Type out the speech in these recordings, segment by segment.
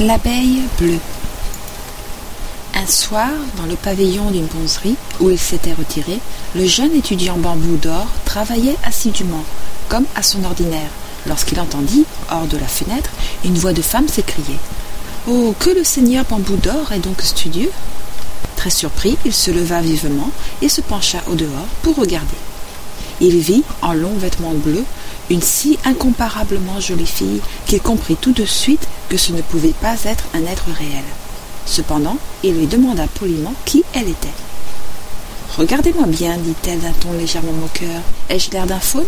L'abeille bleue. Un soir, dans le pavillon d'une bonzerie où il s'était retiré, le jeune étudiant bambou d'or travaillait assidûment, comme à son ordinaire, lorsqu'il entendit, hors de la fenêtre, une voix de femme s'écrier Oh, que le seigneur bambou d'or est donc studieux Très surpris, il se leva vivement et se pencha au dehors pour regarder. Il vit, en longs vêtements bleus, une si incomparablement jolie fille qu'il comprit tout de suite que ce ne pouvait pas être un être réel. Cependant, il lui demanda poliment qui elle était. Regardez-moi bien, dit-elle d'un ton légèrement moqueur. Ai-je l'air d'un faune?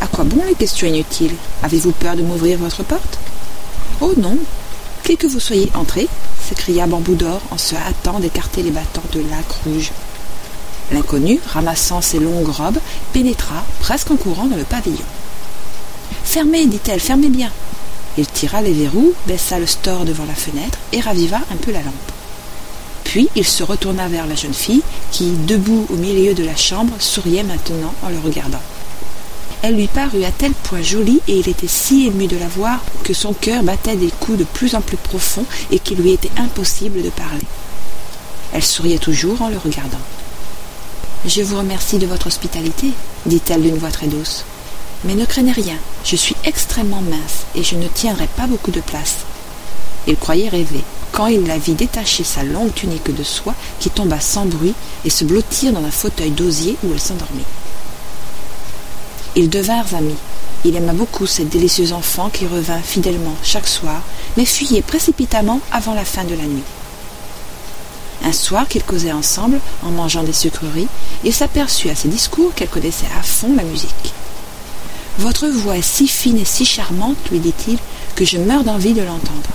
À quoi bon les questions inutiles? Avez-vous peur de m'ouvrir votre porte? Oh non Qui que vous soyez entré s'écria Bambou d'Or en se hâtant d'écarter les battants de lac rouge. L'inconnu, ramassant ses longues robes, pénétra presque en courant dans le pavillon. Fermez, dit-elle, fermez bien. Il tira les verrous, baissa le store devant la fenêtre et raviva un peu la lampe. Puis il se retourna vers la jeune fille qui, debout au milieu de la chambre, souriait maintenant en le regardant. Elle lui parut à tel point jolie et il était si ému de la voir que son cœur battait des coups de plus en plus profonds et qu'il lui était impossible de parler. Elle souriait toujours en le regardant. Je vous remercie de votre hospitalité, dit-elle d'une voix très douce. Mais ne craignez rien, je suis extrêmement mince et je ne tiendrai pas beaucoup de place. Il croyait rêver, quand il la vit détacher sa longue tunique de soie qui tomba sans bruit et se blottir dans un fauteuil d'osier où elle s'endormit. Ils devinrent amis. Il aima beaucoup cette délicieuse enfant qui revint fidèlement chaque soir, mais fuyait précipitamment avant la fin de la nuit. Un soir qu'ils causaient ensemble, en mangeant des sucreries, il s'aperçut à ses discours qu'elle connaissait à fond la musique. Votre voix est si fine et si charmante, lui dit-il, que je meurs d'envie de l'entendre.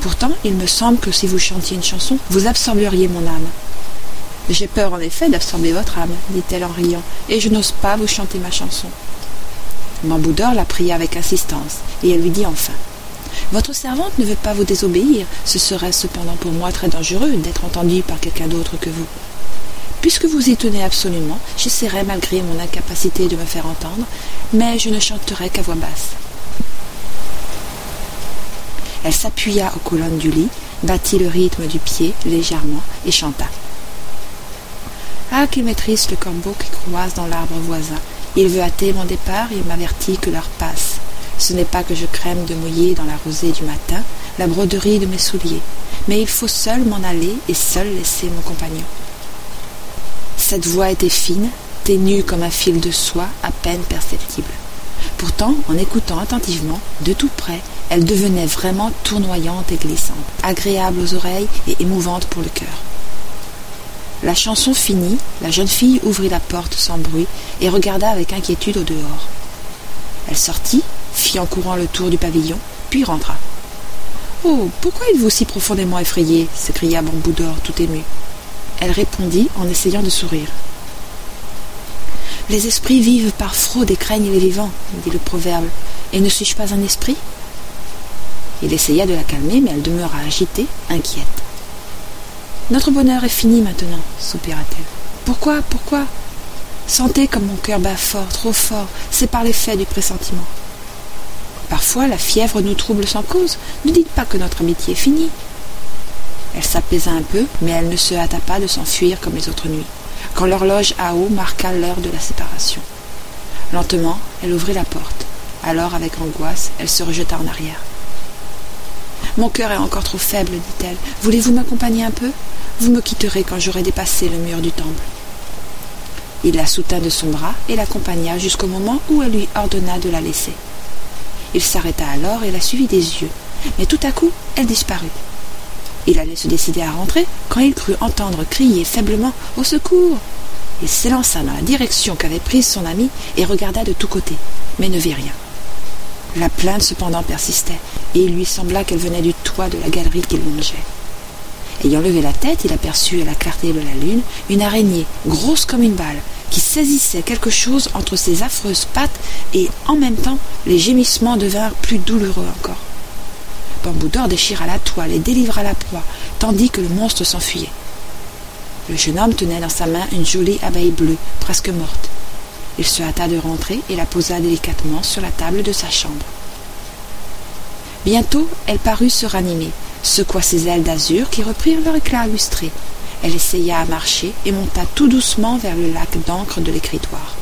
Pourtant, il me semble que si vous chantiez une chanson, vous absorberiez mon âme. J'ai peur en effet d'absorber votre âme, dit-elle en riant, et je n'ose pas vous chanter ma chanson. Mamboudor la pria avec insistance, et elle lui dit enfin Votre servante ne veut pas vous désobéir, ce serait cependant pour moi très dangereux d'être entendue par quelqu'un d'autre que vous. Puisque vous y tenez absolument, j'essaierai malgré mon incapacité de me faire entendre, mais je ne chanterai qu'à voix basse. Elle s'appuya aux colonnes du lit, battit le rythme du pied légèrement et chanta. Ah, qu'il maîtrise le corbeau qui croise dans l'arbre voisin. Il veut hâter mon départ et m'avertit que l'heure passe. Ce n'est pas que je craigne de mouiller dans la rosée du matin la broderie de mes souliers, mais il faut seul m'en aller et seul laisser mon compagnon. Cette voix était fine, ténue comme un fil de soie à peine perceptible. Pourtant, en écoutant attentivement, de tout près, elle devenait vraiment tournoyante et glissante, agréable aux oreilles et émouvante pour le cœur. La chanson finie, la jeune fille ouvrit la porte sans bruit et regarda avec inquiétude au dehors. Elle sortit, fit en courant le tour du pavillon, puis rentra. Oh, pourquoi êtes-vous si profondément effrayée? s'écria Bambou d'Or tout ému. Elle répondit en essayant de sourire. Les esprits vivent par fraude et craignent les vivants, dit le proverbe. Et ne suis-je pas un esprit? Il essaya de la calmer, mais elle demeura agitée, inquiète. Notre bonheur est fini maintenant, soupira-t-elle. Pourquoi Pourquoi? Sentez comme mon cœur bat fort, trop fort, c'est par l'effet du pressentiment. Parfois la fièvre nous trouble sans cause. Ne dites pas que notre amitié est finie. Elle s'apaisa un peu, mais elle ne se hâta pas de s'enfuir comme les autres nuits, quand l'horloge à eau marqua l'heure de la séparation. Lentement, elle ouvrit la porte. Alors, avec angoisse, elle se rejeta en arrière. Mon cœur est encore trop faible, dit-elle. Voulez-vous m'accompagner un peu? Vous me quitterez quand j'aurai dépassé le mur du temple. Il la soutint de son bras et l'accompagna jusqu'au moment où elle lui ordonna de la laisser. Il s'arrêta alors et la suivit des yeux, mais tout à coup, elle disparut. Il allait se décider à rentrer quand il crut entendre crier faiblement Au secours Il s'élança dans la direction qu'avait prise son ami et regarda de tous côtés, mais ne vit rien. La plainte cependant persistait, et il lui sembla qu'elle venait du toit de la galerie qu'il longeait. Ayant levé la tête, il aperçut à la clarté de la lune une araignée, grosse comme une balle, qui saisissait quelque chose entre ses affreuses pattes, et en même temps les gémissements devinrent plus douloureux encore. Bamboudor déchira la toile et délivra la proie, tandis que le monstre s'enfuyait. Le jeune homme tenait dans sa main une jolie abeille bleue, presque morte. Il se hâta de rentrer et la posa délicatement sur la table de sa chambre. Bientôt, elle parut se ranimer, secoua ses ailes d'azur qui reprirent leur éclat lustré. Elle essaya à marcher et monta tout doucement vers le lac d'encre de l'écritoire.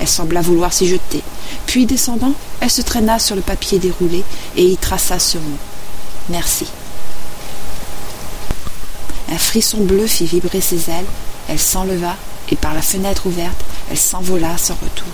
Elle sembla vouloir s'y jeter, puis descendant, elle se traîna sur le papier déroulé et y traça ce mot. Merci. Un frisson bleu fit vibrer ses ailes, elle s'enleva, et par la fenêtre ouverte, elle s'envola sans retour.